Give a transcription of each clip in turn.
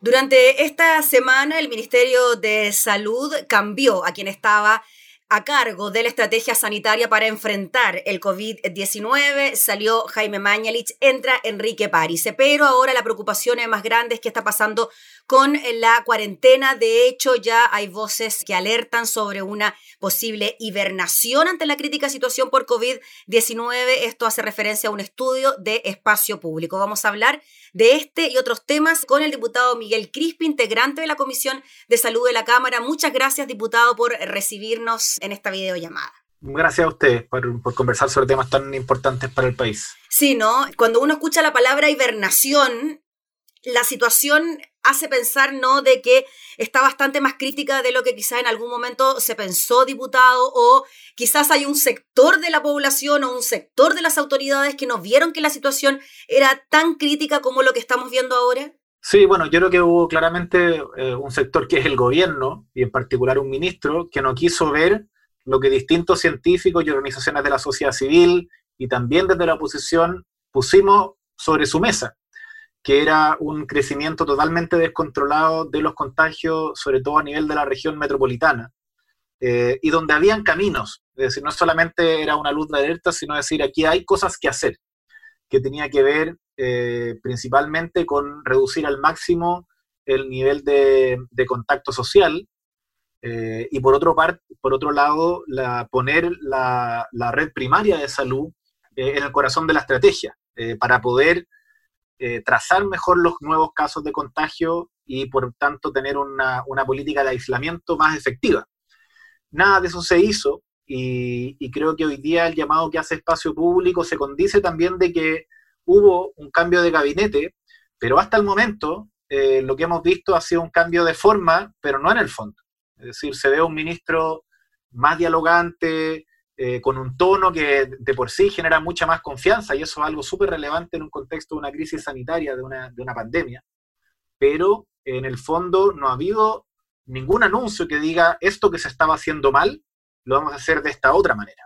Durante esta semana, el Ministerio de Salud cambió a quien estaba a cargo de la estrategia sanitaria para enfrentar el COVID-19. Salió Jaime Mañalich, entra Enrique París. Pero ahora la preocupación más grande es qué está pasando con la cuarentena. De hecho, ya hay voces que alertan sobre una posible hibernación ante la crítica situación por COVID-19. Esto hace referencia a un estudio de espacio público. Vamos a hablar de este y otros temas con el diputado Miguel Crispi, integrante de la Comisión de Salud de la Cámara. Muchas gracias, diputado, por recibirnos en esta videollamada. Gracias a ustedes por, por, conversar sobre temas tan importantes para el país. Sí, ¿no? Cuando uno escucha la palabra hibernación, la situación hace pensar, ¿no?, de que está bastante más crítica de lo que quizás en algún momento se pensó, diputado, o quizás hay un sector de la población o un sector de las autoridades que no vieron que la situación era tan crítica como lo que estamos viendo ahora. Sí, bueno, yo creo que hubo claramente eh, un sector que es el gobierno, y en particular un ministro, que no quiso ver lo que distintos científicos y organizaciones de la sociedad civil y también desde la oposición pusimos sobre su mesa que era un crecimiento totalmente descontrolado de los contagios, sobre todo a nivel de la región metropolitana, eh, y donde habían caminos, es decir, no solamente era una luz de alerta, sino decir, aquí hay cosas que hacer, que tenía que ver eh, principalmente con reducir al máximo el nivel de, contacto social, eh, y por otro, lado, la, poner la, red primaria de salud en el corazón de la estrategia, para poder eh, trazar mejor los nuevos casos de contagio y por tanto tener una, política de aislamiento más efectiva. Nada de eso se hizo y, creo que hoy día el llamado que hace espacio público se condice también de que hubo un cambio de gabinete, pero hasta el momento eh, lo que hemos visto ha sido un cambio de forma, pero no en el fondo. Es decir, se ve un ministro más dialogante, eh, con un tono que de por sí genera mucha más confianza, y eso es algo súper relevante en un contexto de una crisis sanitaria, de una, de una pandemia. Pero en el fondo no ha habido ningún anuncio que diga esto que se estaba haciendo mal, lo vamos a hacer de esta otra manera.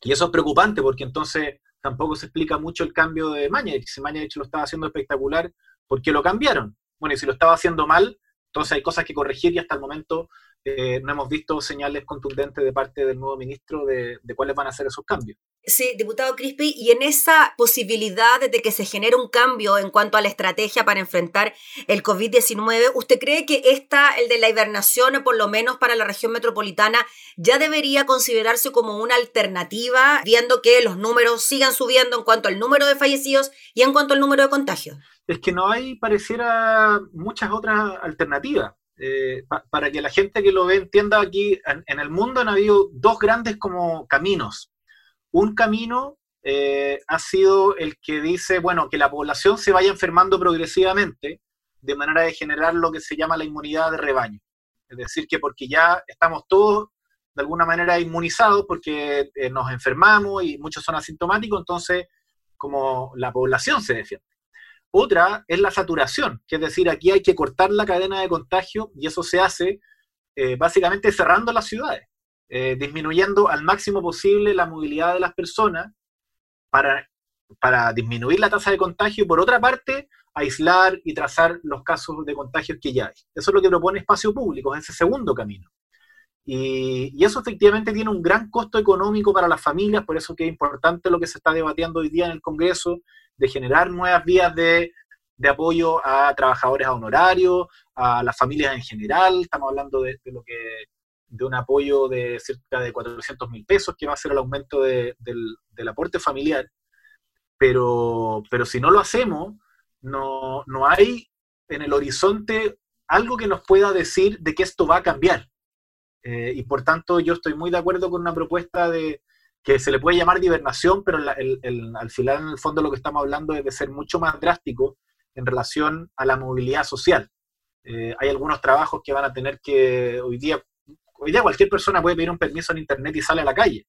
Y eso es preocupante porque entonces tampoco se explica mucho el cambio de Mañalich. Si Mañalich lo estaba haciendo espectacular, ¿por qué lo cambiaron? Bueno, y si lo estaba haciendo mal, entonces hay cosas que corregir y hasta el momento eh, no hemos visto señales contundentes de parte del nuevo ministro de, cuáles van a ser esos cambios. Sí, diputado Crispi, y en esa posibilidad de que se genere un cambio en cuanto a la estrategia para enfrentar el COVID-19, ¿usted cree que esta, el de la hibernación, por lo menos para la región metropolitana, ya debería considerarse como una alternativa, viendo que los números sigan subiendo en cuanto al número de fallecidos y en cuanto al número de contagios? Es que no hay, pareciera, muchas otras alternativas. Eh, para que la gente que lo ve entienda aquí, en, el mundo han habido dos grandes como caminos. Un camino eh, ha sido el que dice, bueno, que la población se vaya enfermando progresivamente de manera de generar lo que se llama la inmunidad de rebaño. Es decir, que porque ya estamos todos de alguna manera inmunizados porque eh, nos enfermamos y muchos son asintomáticos, entonces como la población se defiende. Otra es la saturación, que es decir, aquí hay que cortar la cadena de contagio y eso se hace eh, básicamente cerrando las ciudades, eh, disminuyendo al máximo posible la movilidad de las personas para, para disminuir la tasa de contagio y por otra parte aislar y trazar los casos de contagio que ya hay. Eso es lo que propone espacio público, es ese segundo camino. Y, y, eso efectivamente tiene un gran costo económico para las familias, por eso que es importante lo que se está debatiendo hoy día en el Congreso, de generar nuevas vías de, apoyo a trabajadores a honorarios, a las familias en general. Estamos hablando de, lo que de un apoyo de cerca de 400 mil pesos, que va a ser el aumento del, aporte familiar. Pero, pero si no lo hacemos, no, no hay en el horizonte algo que nos pueda decir de que esto va a cambiar. Eh, y por tanto, yo estoy muy de acuerdo con una propuesta de, que se le puede llamar divernación, pero al final, en el fondo, lo que estamos hablando es de ser mucho más drástico en relación a la movilidad social. Eh, hay algunos trabajos que van a tener que, hoy día, hoy día cualquier persona puede pedir un permiso en Internet y sale a la calle.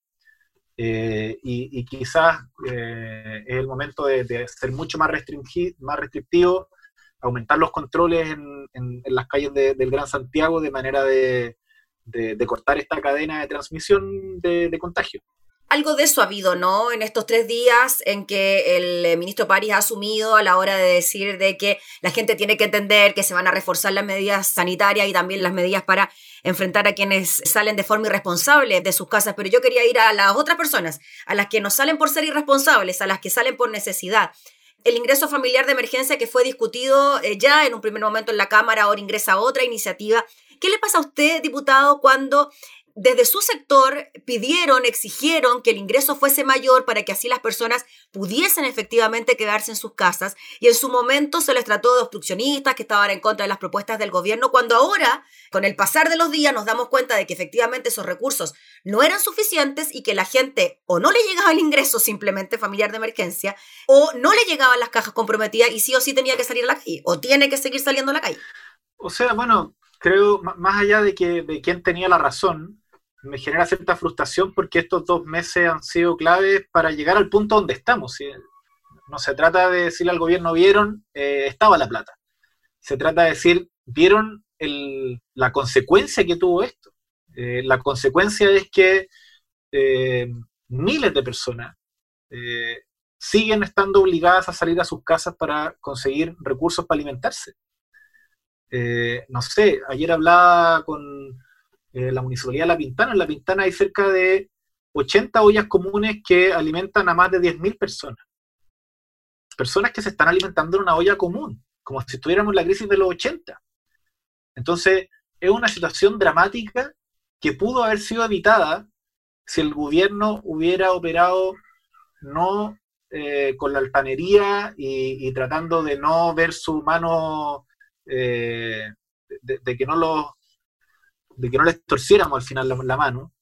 Eh, y, quizás eh, es el momento de, ser mucho más, más restrictivo, aumentar los controles en, las calles del Gran Santiago de manera de, cortar esta cadena de transmisión de contagio. Algo de eso ha habido, ¿no? En estos tres días en que el eh, ministro París ha asumido a la hora de decir de que la gente tiene que entender que se van a reforzar las medidas sanitarias y también las medidas para enfrentar a quienes salen de forma irresponsable de sus casas. Pero yo quería ir a las otras personas, a las que no salen por ser irresponsables, a las que salen por necesidad. El ingreso familiar de emergencia que fue discutido eh, ya en un primer momento en la Cámara, ahora ingresa otra iniciativa. ¿Qué le pasa a usted, diputado, cuando desde su sector pidieron, exigieron que el ingreso fuese mayor para que así las personas pudiesen efectivamente quedarse en sus casas y en su momento se les trató de obstruccionistas que estaban en contra de las propuestas del gobierno, cuando ahora, con el pasar de los días, nos damos cuenta de que efectivamente esos recursos no eran suficientes y que la gente o no le llegaba el ingreso simplemente familiar de emergencia o no le llegaban las cajas comprometidas y sí o sí tenía que salir a la calle o tiene que seguir saliendo a la calle. O sea, bueno, creo, más allá de que de quién tenía la razón, me genera cierta frustración porque estos dos meses han sido claves para llegar al punto donde estamos. No se trata de decirle al gobierno, vieron, eh, estaba la plata. Se trata de decir, vieron la consecuencia que tuvo esto. Eh, la consecuencia es que eh, miles de personas siguen estando obligadas a salir a sus casas para conseguir recursos para alimentarse. no sé, ayer hablaba con eh, la Municipalidad de La Pintana. En La Pintana hay cerca de 80 ollas comunes que alimentan a más de 10.000 personas. Personas que se están alimentando en una olla común, como si estuviéramos en la crisis de los 80. Entonces, es una situación dramática que pudo haber sido evitada si el gobierno hubiera operado no eh, con la altanería y, tratando de no ver su mano, eh, de, que no los de que no les torciéramos al final la, mano,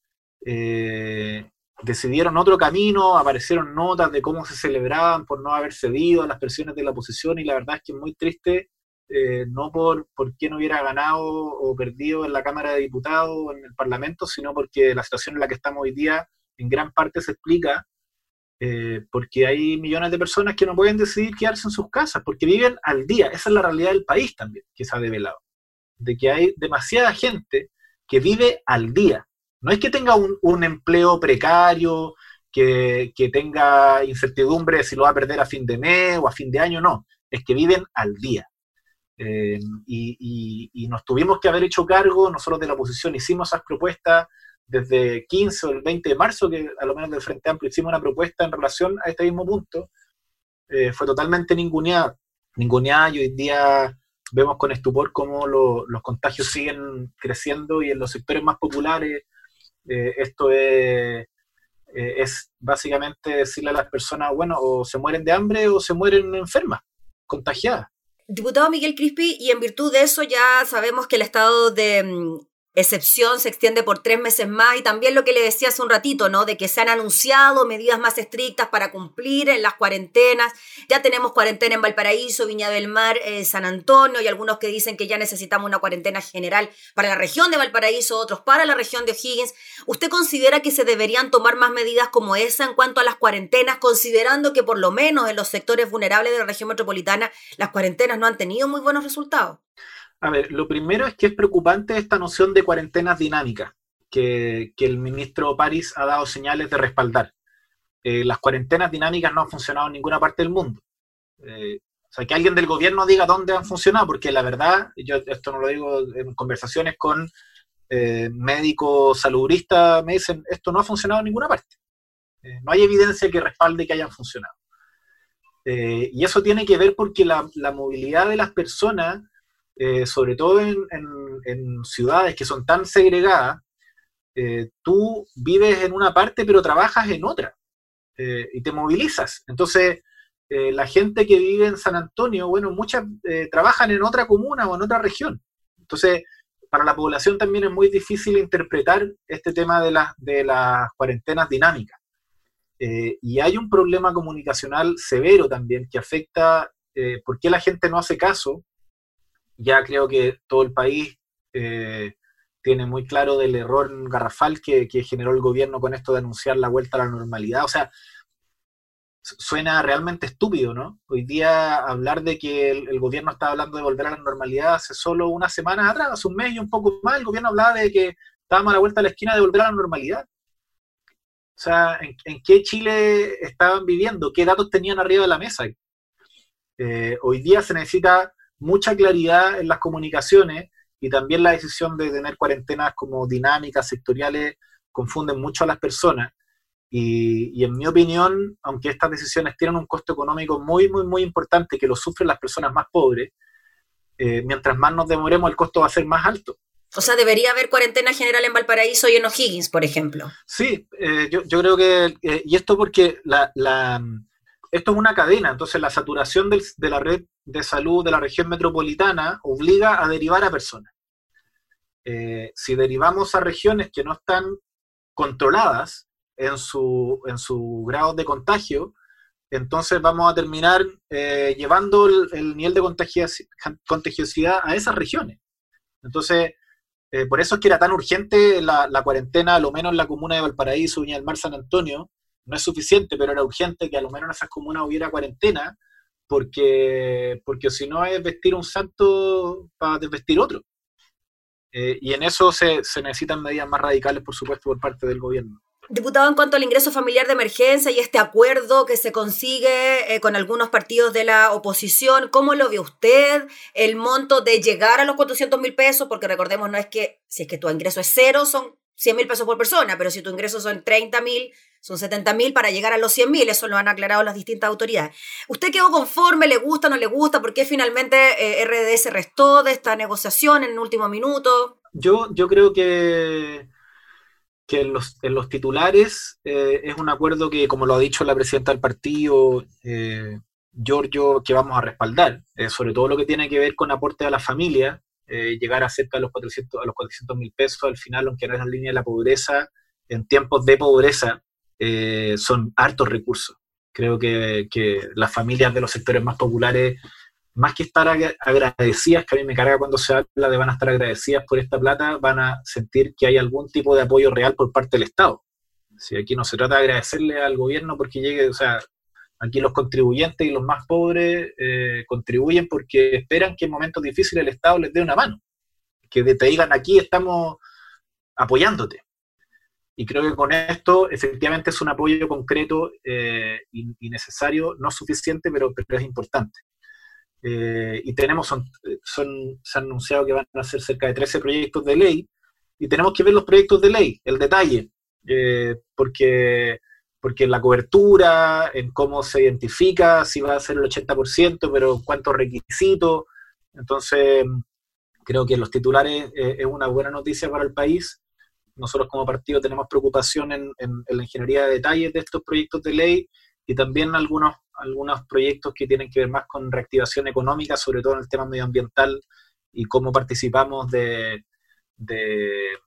eh, decidieron otro camino, aparecieron notas de cómo se celebraban por no haber cedido a las presiones de la oposición y la verdad es que es muy triste, eh, no por, por quién hubiera ganado o perdido en la Cámara de Diputados o en el Parlamento, sino porque la situación en la que estamos hoy día en gran parte se explica eh, porque hay millones de personas que no pueden decidir quedarse en sus casas, porque viven al día. Esa es la realidad del país también, que se ha develado. De que hay demasiada gente que vive al día. No es que tenga un, empleo precario, que, tenga incertidumbre si lo va a perder a fin de mes o a fin de año, no. Es que viven al día. Eh, y, nos tuvimos que haber hecho cargo, nosotros de la oposición hicimos esas propuestas desde 15 o el 20 de marzo, que a lo menos del Frente Amplio hicimos una propuesta en relación a este mismo punto, eh, fue totalmente ninguneada. Ninguneada y hoy día vemos con estupor cómo los contagios siguen creciendo y en los sectores más populares eh, esto es, eh, es básicamente decirle a las personas, bueno, o se mueren de hambre o se mueren enfermas, contagiadas. Diputado Miguel Crispi, y en virtud de eso ya sabemos que el estado de mm, excepción se extiende por tres meses más y también lo que le decía hace un ratito, ¿no? De que se han anunciado medidas más estrictas para cumplir en las cuarentenas. Ya tenemos cuarentena en Valparaíso, Viña del Mar, eh, San Antonio y algunos que dicen que ya necesitamos una cuarentena general para la región de Valparaíso, otros para la región de O'Higgins. ¿Usted considera que se deberían tomar más medidas como esa en cuanto a las cuarentenas, considerando que por lo menos en los sectores vulnerables de la región metropolitana las cuarentenas no han tenido muy buenos resultados? A ver, lo primero es que es preocupante esta noción de cuarentenas dinámicas, que, el ministro París ha dado señales de respaldar. Eh, las cuarentenas dinámicas no han funcionado en ninguna parte del mundo. Eh, o sea, que alguien del gobierno diga dónde han funcionado, porque la verdad, yo esto no lo digo en conversaciones con eh, médicos saludistas, me dicen, esto no ha funcionado en ninguna parte. no hay evidencia que respalde que hayan funcionado. y eso tiene que ver porque la, la movilidad de las personas eh, sobre todo en, ciudades que son tan segregadas, eh, tú vives en una parte pero trabajas en otra eh, y te movilizas. Entonces, la gente que vive en San Antonio, bueno, muchas trabajan en otra comuna o en otra región. Entonces, para la población también es muy difícil interpretar este tema de, de las cuarentenas dinámicas. y hay un problema comunicacional severo también que afecta por qué la gente no hace caso ya creo que todo el país eh, tiene muy claro del error garrafal que, generó el gobierno con esto de anunciar la vuelta a la normalidad. O sea, suena realmente estúpido, ¿no? Hoy día hablar de que el, gobierno estaba hablando de volver a la normalidad hace solo una semana atrás, hace un mes y un poco más, el gobierno hablaba de que estábamos a la vuelta a la esquina de volver a la normalidad. O sea, ¿en, qué Chile estaban viviendo? ¿Qué datos tenían arriba de la mesa? Eh, hoy día se necesita mucha claridad en las comunicaciones y también la decisión de tener cuarentenas como dinámicas, sectoriales, confunden mucho a las personas. Y, en mi opinión, aunque estas decisiones tienen un costo económico muy, muy, muy importante que lo sufren las personas más pobres, eh, mientras más nos demoremos, el costo va a ser más alto. O sea, debería haber cuarentena general en Valparaíso y en O'Higgins, por ejemplo. Sí, eh, yo, yo, creo que, eh, y esto porque la, la, esto es una cadena, entonces la saturación de la red de salud de la región metropolitana obliga a derivar a personas. Eh, si derivamos a regiones que no están controladas en su, en su grado de contagio, entonces vamos a terminar llevando el, nivel de contagiosidad a esas regiones. Entonces, eh, por eso es que era tan urgente la, cuarentena, a lo menos en la comuna de Valparaíso, Viña del Mar, San Antonio. No es suficiente, pero era urgente que a lo menos en esas comunas hubiera cuarentena, porque, porque si no es vestir un santo para desvestir otro. Eh, y en eso se, se necesitan medidas más radicales, por supuesto, por parte del gobierno. Diputado, en cuanto al ingreso familiar de emergencia y este acuerdo que se consigue eh, con algunos partidos de la oposición, ¿cómo lo ve usted? El monto de llegar a los 400 mil pesos, porque recordemos, no es que si es que tu ingreso es cero, son 100 mil pesos por persona, pero si tu ingreso son 30 mil, son 70 mil para llegar a los 100 mil, eso lo han aclarado las distintas autoridades. ¿Usted quedó conforme? ¿Le gusta? ¿No le gusta? ¿Por qué finalmente eh, RD se restó de esta negociación en el último minuto? Yo, yo creo que que en los, en los titulares eh, es un acuerdo que, como lo ha dicho la presidenta del partido, eh, Giorgio, que vamos a respaldar, eh, sobre todo lo que tiene que ver con aporte a la familia, llegar a cerca de los 400 a los 400 mil pesos al final, aunque no es la línea de la pobreza, en tiempos de pobreza son hartos recursos. Creo que, que las familias de los sectores más populares más que estar agradecidas, que a mí me carga cuando se habla de van a estar agradecidas por esta plata, van a sentir que hay algún tipo de apoyo real por parte del Estado. Si aquí no se trata de agradecerle al gobierno porque llegue, o sea, aquí los contribuyentes y los más pobres eh, contribuyen porque esperan que en momentos difíciles el Estado les dé una mano, que te digan aquí estamos apoyándote. Y creo que con esto efectivamente es un apoyo concreto eh, y, necesario, no suficiente, pero, pero es importante. Eh, y tenemos, son, son, se ha anunciado que van a ser cerca de 13 proyectos de ley, y tenemos que ver los proyectos de ley, el detalle, eh, porque, porque la cobertura, en cómo se identifica, si va a ser el 80%, pero cuántos requisitos, entonces creo que los titulares eh, es una buena noticia para el país. Nosotros como partido tenemos preocupación en, en la ingeniería de detalles de estos proyectos de ley y también algunos, algunos proyectos que tienen que ver más con reactivación económica, sobre todo en el tema medioambiental y cómo participamos de, de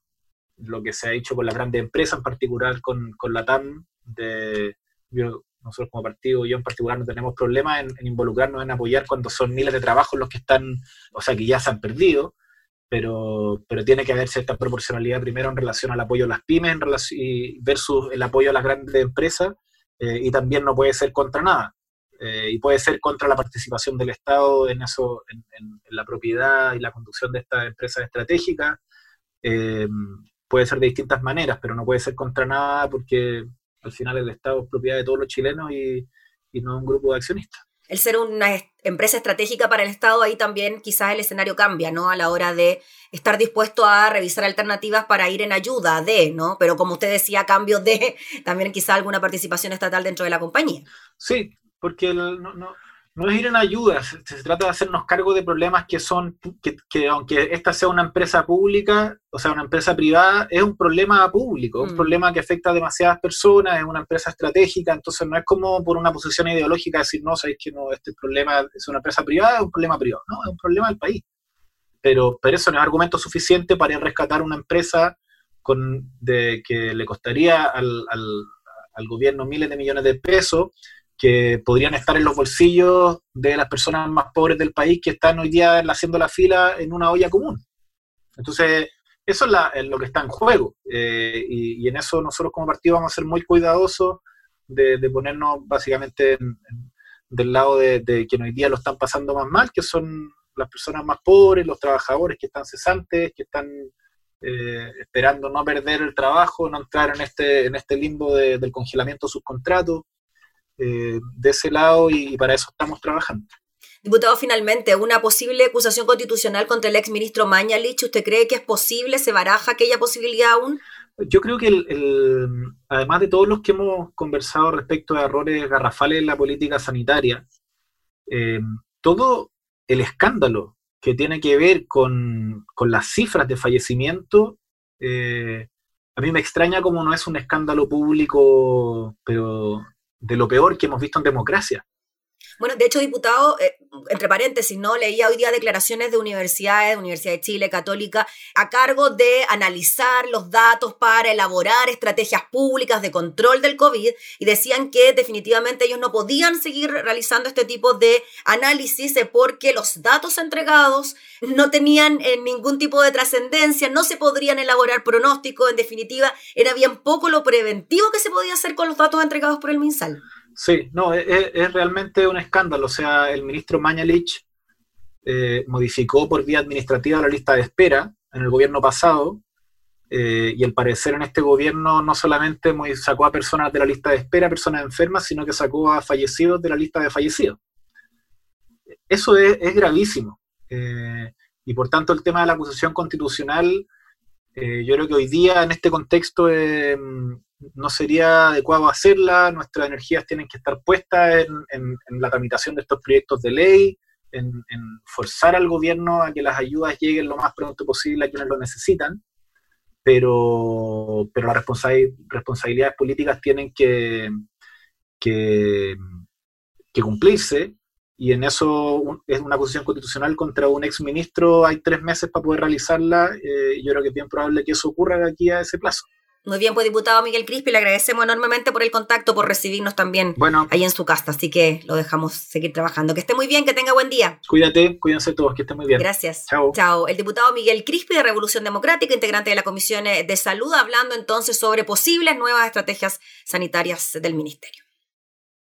lo que se ha hecho con las grandes empresas, en particular con, con la TAM. De, nosotros como partido, yo en particular, no tenemos problemas en, involucrarnos, en apoyar cuando son miles de trabajos los que están, o sea, que ya se han perdido, pero, pero tiene que haber cierta proporcionalidad primero en relación al apoyo a las pymes en relación, versus el apoyo a las grandes empresas eh, y también no puede ser contra nada. Eh, y puede ser contra la participación del Estado en eso, en, la propiedad y la conducción de estas empresas estratégicas. Eh, puede ser de distintas maneras, pero no puede ser contra nada porque al final el Estado es propiedad de todos los chilenos y, y no un grupo de accionistas el ser una empresa estratégica para el Estado, ahí también quizás el escenario cambia, ¿no? A la hora de estar dispuesto a revisar alternativas para ir en ayuda de, ¿no? Pero como usted decía, a cambio de también quizás alguna participación estatal dentro de la compañía. Sí, porque no, no, no es ir en ayuda, se, trata de hacernos cargo de problemas que son, que, aunque esta sea una empresa pública, o sea, una empresa privada, es un problema público, un mm. problema que afecta a demasiadas personas, es una empresa estratégica, entonces no es como por una posición ideológica decir, no, sabéis que no, este problema es una empresa privada, es un problema privado, no, es un problema del país. Pero, pero eso no es argumento suficiente para rescatar una empresa con, de, que le costaría al, al, al gobierno miles de millones de pesos que podrían estar en los bolsillos de las personas más pobres del país que están hoy día haciendo la fila en una olla común. Entonces, eso es, lo que está en juego. Eh, y, en eso nosotros como partido vamos a ser muy cuidadosos de, ponernos básicamente del lado de, de quien hoy día lo están pasando más mal, que son las personas más pobres, los trabajadores que están cesantes, que están eh, esperando no perder el trabajo, no entrar en este, en este limbo del congelamiento de sus contratos, eh, de ese lado y, para eso estamos trabajando. Diputado, finalmente, una posible acusación constitucional contra el exministro Mañalich, ¿usted cree que es posible? ¿Se baraja aquella posibilidad aún? Yo creo que, el, además de todos los que hemos conversado respecto a errores garrafales en la política sanitaria, eh, todo el escándalo que tiene que ver con, las cifras de fallecimiento, eh, a mí me extraña como no es un escándalo público, pero de lo peor que hemos visto en democracia. Bueno, de hecho, diputado, eh, entre paréntesis, ¿no? Leía hoy día declaraciones de universidades, Universidad de Chile, Católica, a cargo de analizar los datos para elaborar estrategias públicas de control del COVID y decían que definitivamente ellos no podían seguir realizando este tipo de análisis porque los datos entregados no tenían eh, ningún tipo de trascendencia, no se podrían elaborar pronósticos, en definitiva, era bien poco lo preventivo que se podía hacer con los datos entregados por el MinSal. Sí, no, es, realmente un escándalo. O sea, el ministro Mañalich eh, modificó por vía administrativa la lista de espera en el gobierno pasado eh, y al parecer en este gobierno no solamente sacó a personas de la lista de espera, personas enfermas, sino que sacó a fallecidos de la lista de fallecidos. Eso es, gravísimo. Eh, y por tanto el tema de la acusación constitucional, yo creo que hoy día en este contexto no sería adecuado hacerla, nuestras energías tienen que estar puestas en, la tramitación de estos proyectos de ley, en, forzar al gobierno a que las ayudas lleguen lo más pronto posible a quienes lo necesitan, pero, pero las responsabilidades políticas tienen que, cumplirse y en eso es una posición constitucional contra un exministro, hay tres meses para poder realizarla, eh, yo creo que es bien probable que eso ocurra de aquí a ese plazo. Muy bien, pues diputado Miguel Crispi, le agradecemos enormemente por el contacto, por recibirnos también bueno, ahí en su casa, así que lo dejamos seguir trabajando. Que esté muy bien, que tenga buen día. Cuídate, cuídense todos, que esté muy bien. Gracias. Chao. Chao. El diputado Miguel Crispi de Revolución Democrática, integrante de la Comisión de Salud, hablando entonces sobre posibles nuevas estrategias sanitarias del Ministerio.